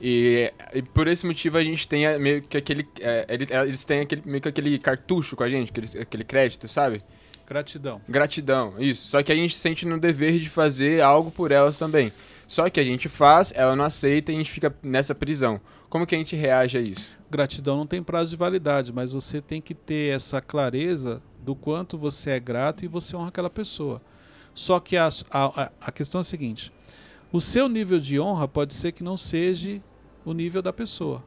E, e por esse motivo a gente tem meio que aquele, é, eles, eles têm aquele meio que aquele cartucho com a gente, aquele, aquele crédito, sabe? Gratidão. Gratidão, isso. Só que a gente sente no dever de fazer algo por elas também. Só que a gente faz, ela não aceita e a gente fica nessa prisão. Como que a gente reage a isso? Gratidão não tem prazo de validade, mas você tem que ter essa clareza do quanto você é grato e você honra aquela pessoa. Só que a, a, a questão é a seguinte: o seu nível de honra pode ser que não seja o nível da pessoa.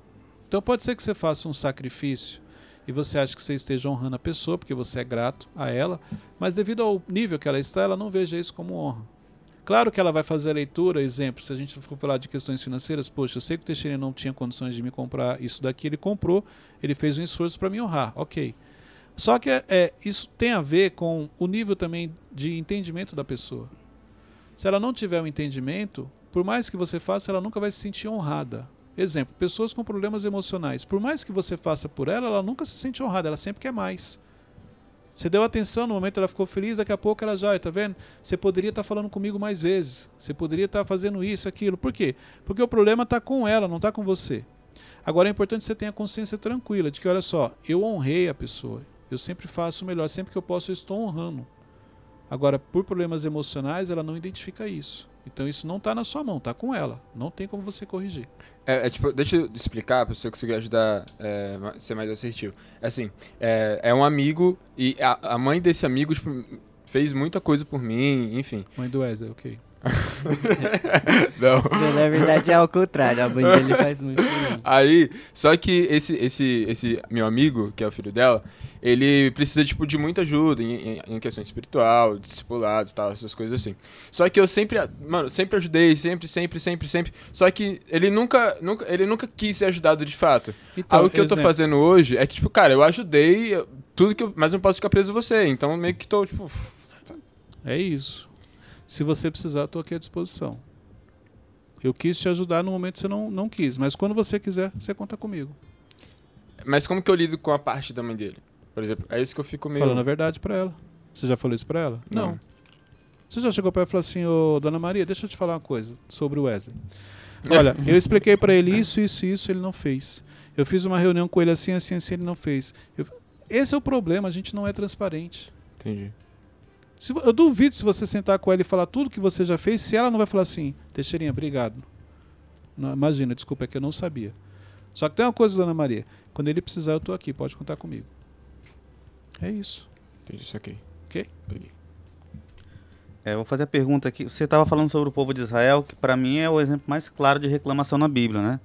Então pode ser que você faça um sacrifício e você acha que você esteja honrando a pessoa porque você é grato a ela, mas devido ao nível que ela está, ela não veja isso como honra. Claro que ela vai fazer a leitura, exemplo, se a gente for falar de questões financeiras, poxa, eu sei que o Teixeira não tinha condições de me comprar isso daqui, ele comprou, ele fez um esforço para me honrar, ok. Só que é, isso tem a ver com o nível também de entendimento da pessoa. Se ela não tiver um entendimento, por mais que você faça, ela nunca vai se sentir honrada. Exemplo, pessoas com problemas emocionais. Por mais que você faça por ela, ela nunca se sente honrada, ela sempre quer mais. Você deu atenção no momento, ela ficou feliz, daqui a pouco ela já, tá vendo? Você poderia estar tá falando comigo mais vezes. Você poderia estar tá fazendo isso, aquilo. Por quê? Porque o problema está com ela, não está com você. Agora é importante que você tenha consciência tranquila de que, olha só, eu honrei a pessoa. Eu sempre faço o melhor, sempre que eu posso eu estou honrando. Agora, por problemas emocionais, ela não identifica isso. Então isso não está na sua mão, está com ela. Não tem como você corrigir. É, é, tipo, deixa eu explicar para você conseguir ajudar é, a ser mais assertivo. É assim, é, é um amigo e a, a, mãe desse amigo tipo, fez muita coisa por mim, enfim. Mãe do Wesley, ok. não. Na verdade é ao contrário, a mãe dele faz muito mim. Aí, só que esse, esse, esse meu amigo, que é o filho dela, ele precisa, tipo, de muita ajuda em, em, em questão espiritual, discipulado e tal, essas coisas assim. Só que eu sempre, mano, sempre ajudei, sempre, sempre, sempre, sempre. Só que ele nunca, nunca, ele nunca quis ser ajudado de fato. Então, Aí o que exemplo. eu tô fazendo hoje é que, tipo, cara, eu ajudei, tudo que eu, mas não posso ficar preso a você. Então meio que tô, tipo. É isso. Se você precisar, eu tô aqui à disposição. Eu quis te ajudar no momento que você não, não quis, mas quando você quiser, você conta comigo. Mas como que eu lido com a parte da mãe dele? Por exemplo, é isso que eu fico meio. Falando a verdade pra ela. Você já falou isso pra ela? Não. não. Você já chegou pra ela e falou assim, ô Dona Maria, deixa eu te falar uma coisa sobre o Wesley. Olha, eu expliquei para ele isso, isso e isso, ele não fez. Eu fiz uma reunião com ele assim, assim, assim, ele não fez. Eu... Esse é o problema, a gente não é transparente. Entendi. Se, eu duvido se você sentar com ela e falar tudo que você já fez, se ela não vai falar assim, Teixeirinha, obrigado. Não, imagina, desculpa, é que eu não sabia. Só que tem uma coisa, Dona Maria, quando ele precisar, eu estou aqui, pode contar comigo. É isso. Entendi isso aqui. Ok? Peguei. É, vou fazer a pergunta aqui. Você estava falando sobre o povo de Israel, que para mim é o exemplo mais claro de reclamação na Bíblia, né?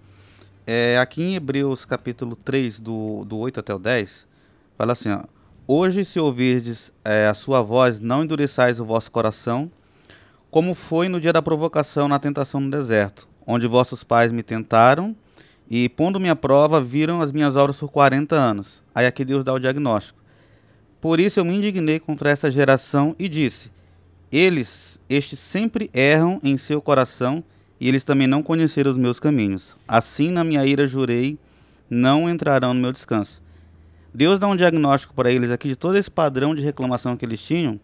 É, aqui em Hebreus capítulo 3, do, do 8 até o 10, fala assim, ó, Hoje, se ouvirdes é, a sua voz, não endureçais o vosso coração, como foi no dia da provocação na tentação no deserto, onde vossos pais me tentaram e, pondo-me à prova, viram as minhas obras por 40 anos. Aí aqui Deus dá o diagnóstico. Por isso eu me indignei contra essa geração e disse: Eles, estes sempre erram em seu coração, e eles também não conheceram os meus caminhos. Assim, na minha ira, jurei: não entrarão no meu descanso. Deus dá um diagnóstico para eles aqui de todo esse padrão de reclamação que eles tinham,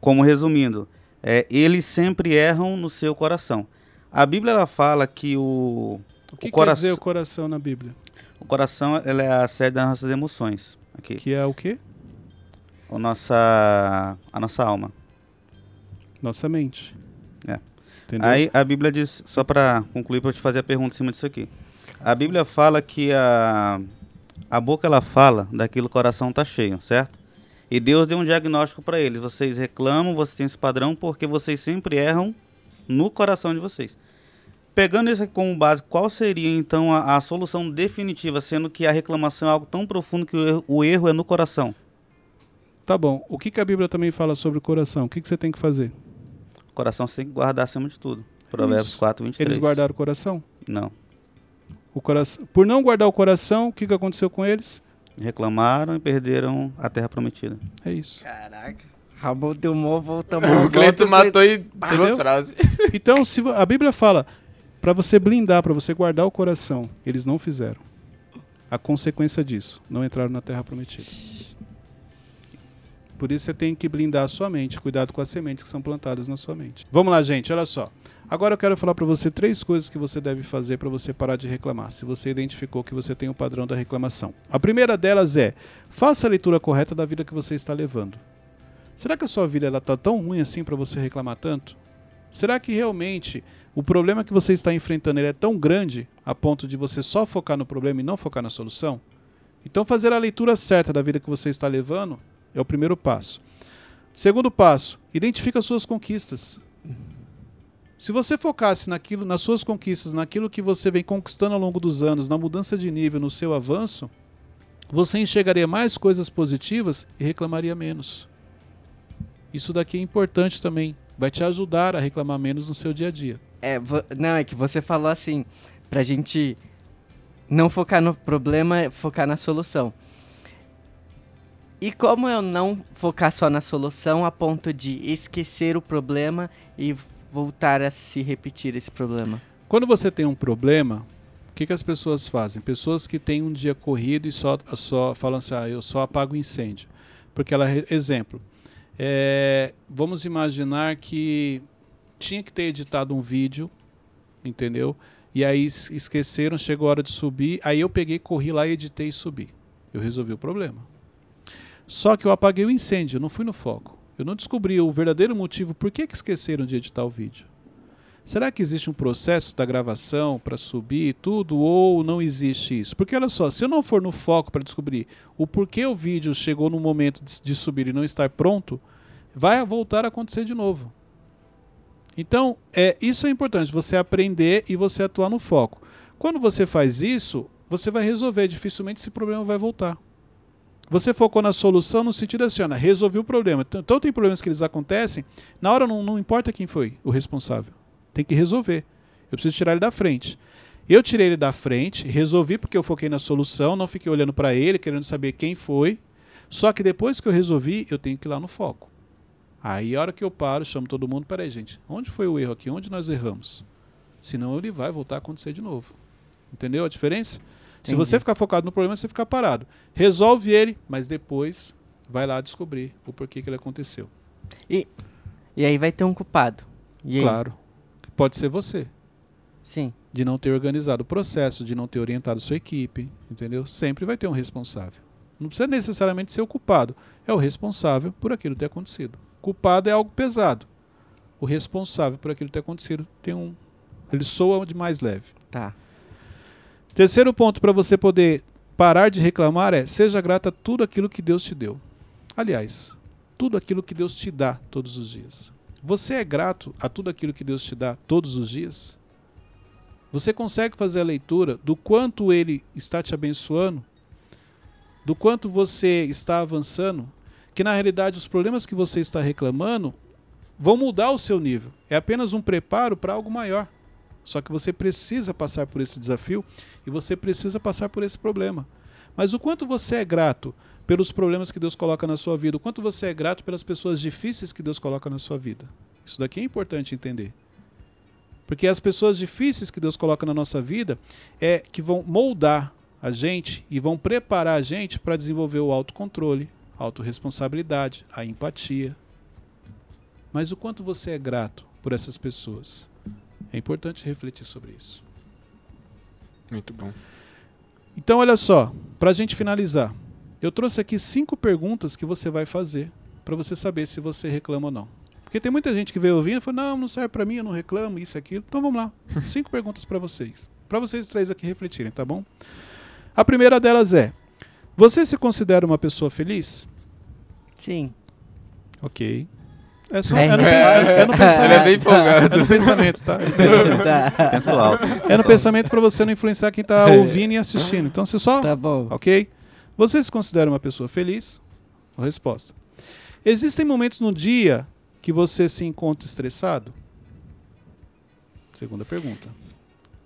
como resumindo, é, eles sempre erram no seu coração. A Bíblia ela fala que o. O que o quer dizer o coração na Bíblia? O coração ela é a sede das nossas emoções. Aqui. Que é o quê? a nossa, a nossa alma. Nossa mente. É. Entendeu? Aí a Bíblia diz, só para concluir, para te fazer a pergunta em cima disso aqui. A Bíblia fala que a, a boca ela fala daquilo que o coração está cheio, certo? E Deus deu um diagnóstico para eles. Vocês reclamam, vocês têm esse padrão porque vocês sempre erram no coração de vocês. Pegando isso aqui como base, qual seria então a, a, solução definitiva, sendo que a reclamação é algo tão profundo que o erro, o erro é no coração? Tá bom. O que, que a Bíblia também fala sobre o coração? O que, que você tem que fazer? O coração você tem que guardar acima de tudo. Provérbios Isso. 4, 23. Eles guardaram o coração? Não. O coração, por não guardar o coração, o que, que aconteceu com eles? Reclamaram e perderam a terra prometida. É isso. Caraca. Ramon deu mó volta, O Cleiton matou duas Entendeu? frases. Então, se a Bíblia fala para você blindar, para você guardar o coração, eles não fizeram. A consequência disso, não entraram na terra prometida. Por isso você tem que blindar a sua mente, cuidado com as sementes que são plantadas na sua mente. Vamos lá, gente, olha só. Agora eu quero falar para você três coisas que você deve fazer para você parar de reclamar, se você identificou que você tem o padrão da reclamação. A primeira delas é: faça a leitura correta da vida que você está levando. Será que a sua vida está tão ruim assim para você reclamar tanto? Será que realmente o problema que você está enfrentando é tão grande a ponto de você só focar no problema e não focar na solução? Então, fazer a leitura certa da vida que você está levando é o primeiro passo. Segundo passo, identifica as suas conquistas. Se você focasse naquilo, nas suas conquistas, naquilo que você vem conquistando ao longo dos anos, na mudança de nível, no seu avanço, você enxergaria mais coisas positivas e reclamaria menos. Isso daqui é importante também. Vai te ajudar a reclamar menos no seu dia a dia. É, não, é que você falou assim, pra gente não focar no problema, focar na solução. E como eu não focar só na solução a ponto de esquecer o problema e voltar a se repetir esse problema? Quando você tem um problema, o que, que as pessoas fazem? Pessoas que têm um dia corrido e só, só falam assim, ah, eu só apago incêndio. Porque ela, exemplo, é, vamos imaginar que tinha que ter editado um vídeo, entendeu? E aí es- esqueceram, chegou a hora de subir, aí eu peguei, corri lá editei e subi. Eu resolvi o problema. Só que eu apaguei o incêndio, não fui no foco. Eu não descobri o verdadeiro motivo por que, que esqueceram de editar o vídeo. Será que existe um processo da gravação para subir tudo ou não existe isso? Porque olha só, se eu não for no foco para descobrir o porquê o vídeo chegou no momento de, de subir e não estar pronto, vai voltar a acontecer de novo. Então, é, isso é importante, você aprender e você atuar no foco. Quando você faz isso, você vai resolver, dificilmente esse problema vai voltar. Você focou na solução no sentido assim, olha, resolvi o problema. Então, tem problemas que eles acontecem, na hora não, não importa quem foi o responsável. Tem que resolver. Eu preciso tirar ele da frente. Eu tirei ele da frente, resolvi porque eu foquei na solução, não fiquei olhando para ele, querendo saber quem foi. Só que depois que eu resolvi, eu tenho que ir lá no foco. Aí a hora que eu paro, chamo todo mundo, peraí, gente, onde foi o erro aqui? Onde nós erramos? Senão ele vai voltar a acontecer de novo. Entendeu a diferença? Se Entendi. você ficar focado no problema, você fica parado. Resolve ele, mas depois vai lá descobrir o porquê que ele aconteceu. E aí vai ter um culpado. E aí? Claro. Pode ser você. Sim. de não ter organizado o processo, de não ter orientado sua equipe, entendeu? Sempre vai ter um responsável. Não precisa necessariamente ser o culpado, é o responsável por aquilo ter acontecido. Culpado é algo pesado. O responsável por aquilo ter acontecido tem um ele soa de mais leve. Tá. Terceiro ponto para você poder parar de reclamar é seja grato a tudo aquilo que Deus te deu. Aliás, tudo aquilo que Deus te dá todos os dias. Você é grato a tudo aquilo que Deus te dá todos os dias? Você consegue fazer a leitura do quanto Ele está te abençoando? Do quanto você está avançando? Que na realidade os problemas que você está reclamando vão mudar o seu nível. É apenas um preparo para algo maior. Só que você precisa passar por esse desafio e você precisa passar por esse problema. Mas o quanto você é grato pelos problemas que Deus coloca na sua vida, o quanto você é grato pelas pessoas difíceis que Deus coloca na sua vida. Isso daqui é importante entender. Porque as pessoas difíceis que Deus coloca na nossa vida é que vão moldar a gente e vão preparar a gente para desenvolver o autocontrole, a autorresponsabilidade, a empatia. Mas o quanto você é grato por essas pessoas? É importante refletir sobre isso. Muito bom. Então, olha só, para a gente finalizar, eu trouxe aqui cinco perguntas que você vai fazer para você saber se você reclama ou não. Porque tem muita gente que veio ouvindo e falou: não, não serve para mim, eu não reclamo, isso e aquilo. Então vamos lá. Cinco perguntas para vocês. Para vocês três aqui refletirem, tá bom? A primeira delas é: Você se considera uma pessoa feliz? Sim. Ok. É, só, É. é, no, é- é no Ele pensamento. é bem empolgado. É no pensamento, tá? É no pensamento. tá. Penso alto. É no pensamento para você não influenciar quem tá ouvindo e assistindo. Então você só Tá bom. Ok? Você se considera uma pessoa feliz? Resposta. Existem momentos no dia que você se encontra estressado? Segunda pergunta.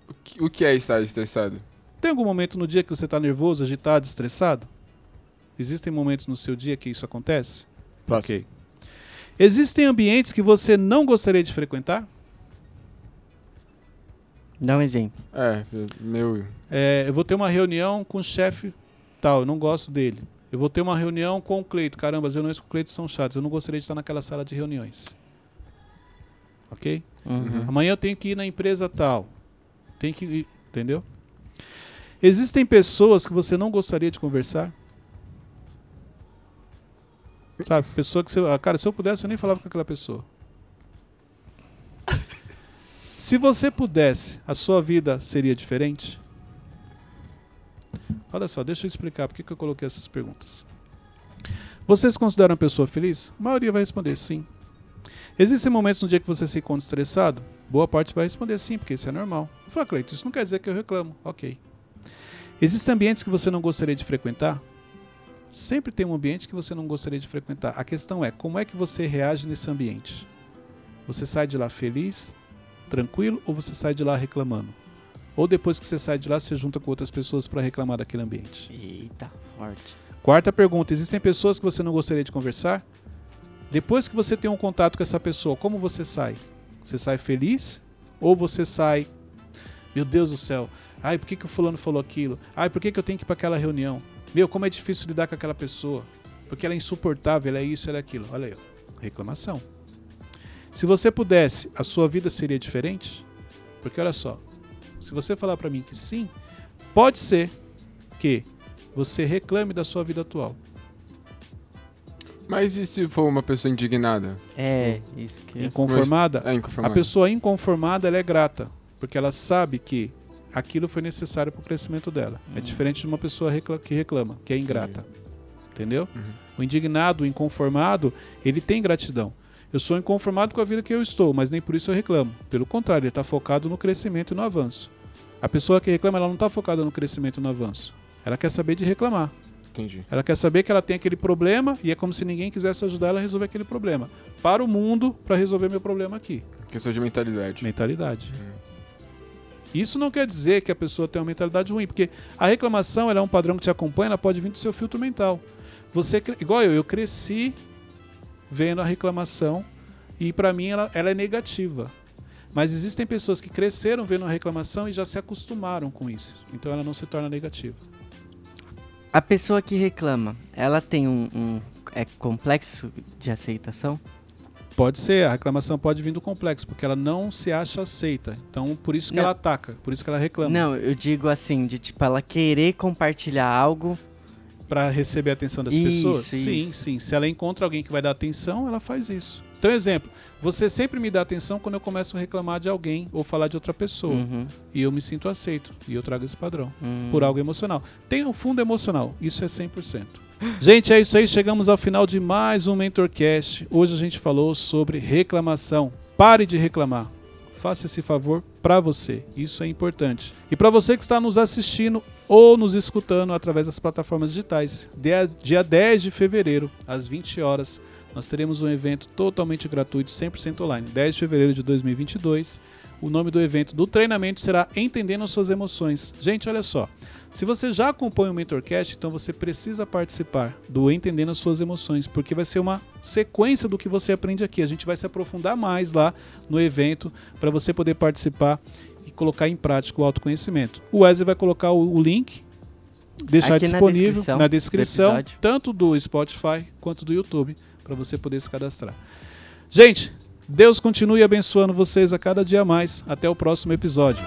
O que, o que é estar estressado? Tem algum momento no dia que você está nervoso, agitado, estressado? Existem momentos no seu dia que isso acontece? Próximo. Ok. Existem ambientes que você não gostaria de frequentar? Dá um exemplo. É, meu. É, eu vou ter uma reunião com o chefe tal, eu não gosto dele. Eu vou ter uma reunião com o Cleito. Caramba, as reuniões com o Cleito são chatas. Eu não gostaria de estar naquela sala de reuniões. Ok? Uhum. Amanhã eu tenho que ir na empresa tal. Tem que ir, entendeu? Existem pessoas que você não gostaria de conversar? Sabe, pessoa que você. ah, Cara, se eu pudesse, eu nem falava com aquela pessoa. Se você pudesse, a sua vida seria diferente? Olha só, deixa eu explicar por que eu coloquei essas perguntas. Você se considera uma pessoa feliz? A maioria vai responder sim. Existem momentos no dia que você se encontra estressado? Boa parte vai responder sim, porque isso é normal. Eu falo, Cleiton, isso não quer dizer que eu reclamo. Ok. Existem ambientes que você não gostaria de frequentar? Sempre tem um ambiente que você não gostaria de frequentar. A questão é, como é que você reage nesse ambiente? Você sai de lá feliz, tranquilo, ou você sai de lá reclamando? Ou depois que você sai de lá, você junta com outras pessoas para reclamar daquele ambiente? Eita, forte. Quarta pergunta: existem pessoas que você não gostaria de conversar? Depois que você tem um contato com essa pessoa, como você sai? Você sai feliz? Ou você sai, meu Deus do céu, ai, por que, que o fulano falou aquilo? Ai, por que, que eu tenho que ir para aquela reunião? Meu, como é difícil lidar com aquela pessoa? Porque ela é insuportável, ela é isso, ela é aquilo. Olha aí, ó, reclamação. Se você pudesse, a sua vida seria diferente? Porque olha só, se você falar para mim que sim, pode ser que você reclame da sua vida atual. Mas e se for uma pessoa indignada? É, isso que. Inconformada, É a inconformado. pessoa inconformada ela é grata, porque ela sabe que aquilo foi necessário para o crescimento dela. É diferente de uma pessoa recla- que reclama, que é ingrata. Entendeu? Uhum. O indignado, o inconformado, ele tem gratidão. Eu sou inconformado com a vida que eu estou, mas nem por isso eu reclamo. Pelo contrário, ele está focado no crescimento e no avanço. A pessoa que reclama, ela não está focada no crescimento e no avanço. Ela quer saber de reclamar. Entendi. Ela quer saber que ela tem aquele problema e é como se ninguém quisesse ajudar ela a resolver aquele problema. Para o mundo, para resolver meu problema aqui. Questão de mentalidade. Mentalidade. Isso não quer dizer que a pessoa tem uma mentalidade ruim, porque a reclamação é um padrão que te acompanha, ela pode vir do seu filtro mental. Você, igual eu, eu cresci vendo a reclamação e para mim ela, ela é negativa. Mas existem pessoas que cresceram vendo a reclamação e já se acostumaram com isso. Então ela não se torna negativa. A pessoa que reclama, ela tem um, um- é complexo de aceitação? Pode ser, a reclamação pode vir do complexo, porque ela não se acha aceita. Então por isso que Não. ela ataca, por isso que ela reclama. Não, eu digo assim, de tipo, ela querer compartilhar algo. Para receber a atenção das Isso, pessoas? Sim, isso. sim. Se ela encontra alguém que vai dar atenção, ela faz isso. Então, exemplo, você sempre me dá atenção quando eu começo a reclamar de alguém ou falar de outra pessoa. Uhum, E eu me sinto aceito. E eu trago esse padrão. hum. Por algo emocional. Tem um fundo emocional. Isso é 100%. Gente, é isso aí. Chegamos ao final de mais um Mentorcast. Hoje a gente falou sobre reclamação. Pare de reclamar. Faça esse favor para você. Isso é importante. E para você que está nos assistindo ou nos escutando através das plataformas digitais, dia, dia 10 de fevereiro, às 20 horas, nós teremos um evento totalmente gratuito, 100% online. 10 de fevereiro de 2022. O nome do evento do treinamento será Entendendo Suas Emoções. Gente, olha só. Se você já acompanha o Mentorcast, então você precisa participar do Entendendo as Suas Emoções, porque vai ser uma sequência do que você aprende aqui. A gente vai se aprofundar mais lá no evento para você poder participar e colocar em prática o autoconhecimento. O Wesley vai colocar o, link, deixar Aqui na disponível descrição na do descrição, episódio. tanto do Spotify quanto do YouTube, para você poder se cadastrar. Gente, Deus continue abençoando vocês a cada dia mais. Até o próximo episódio.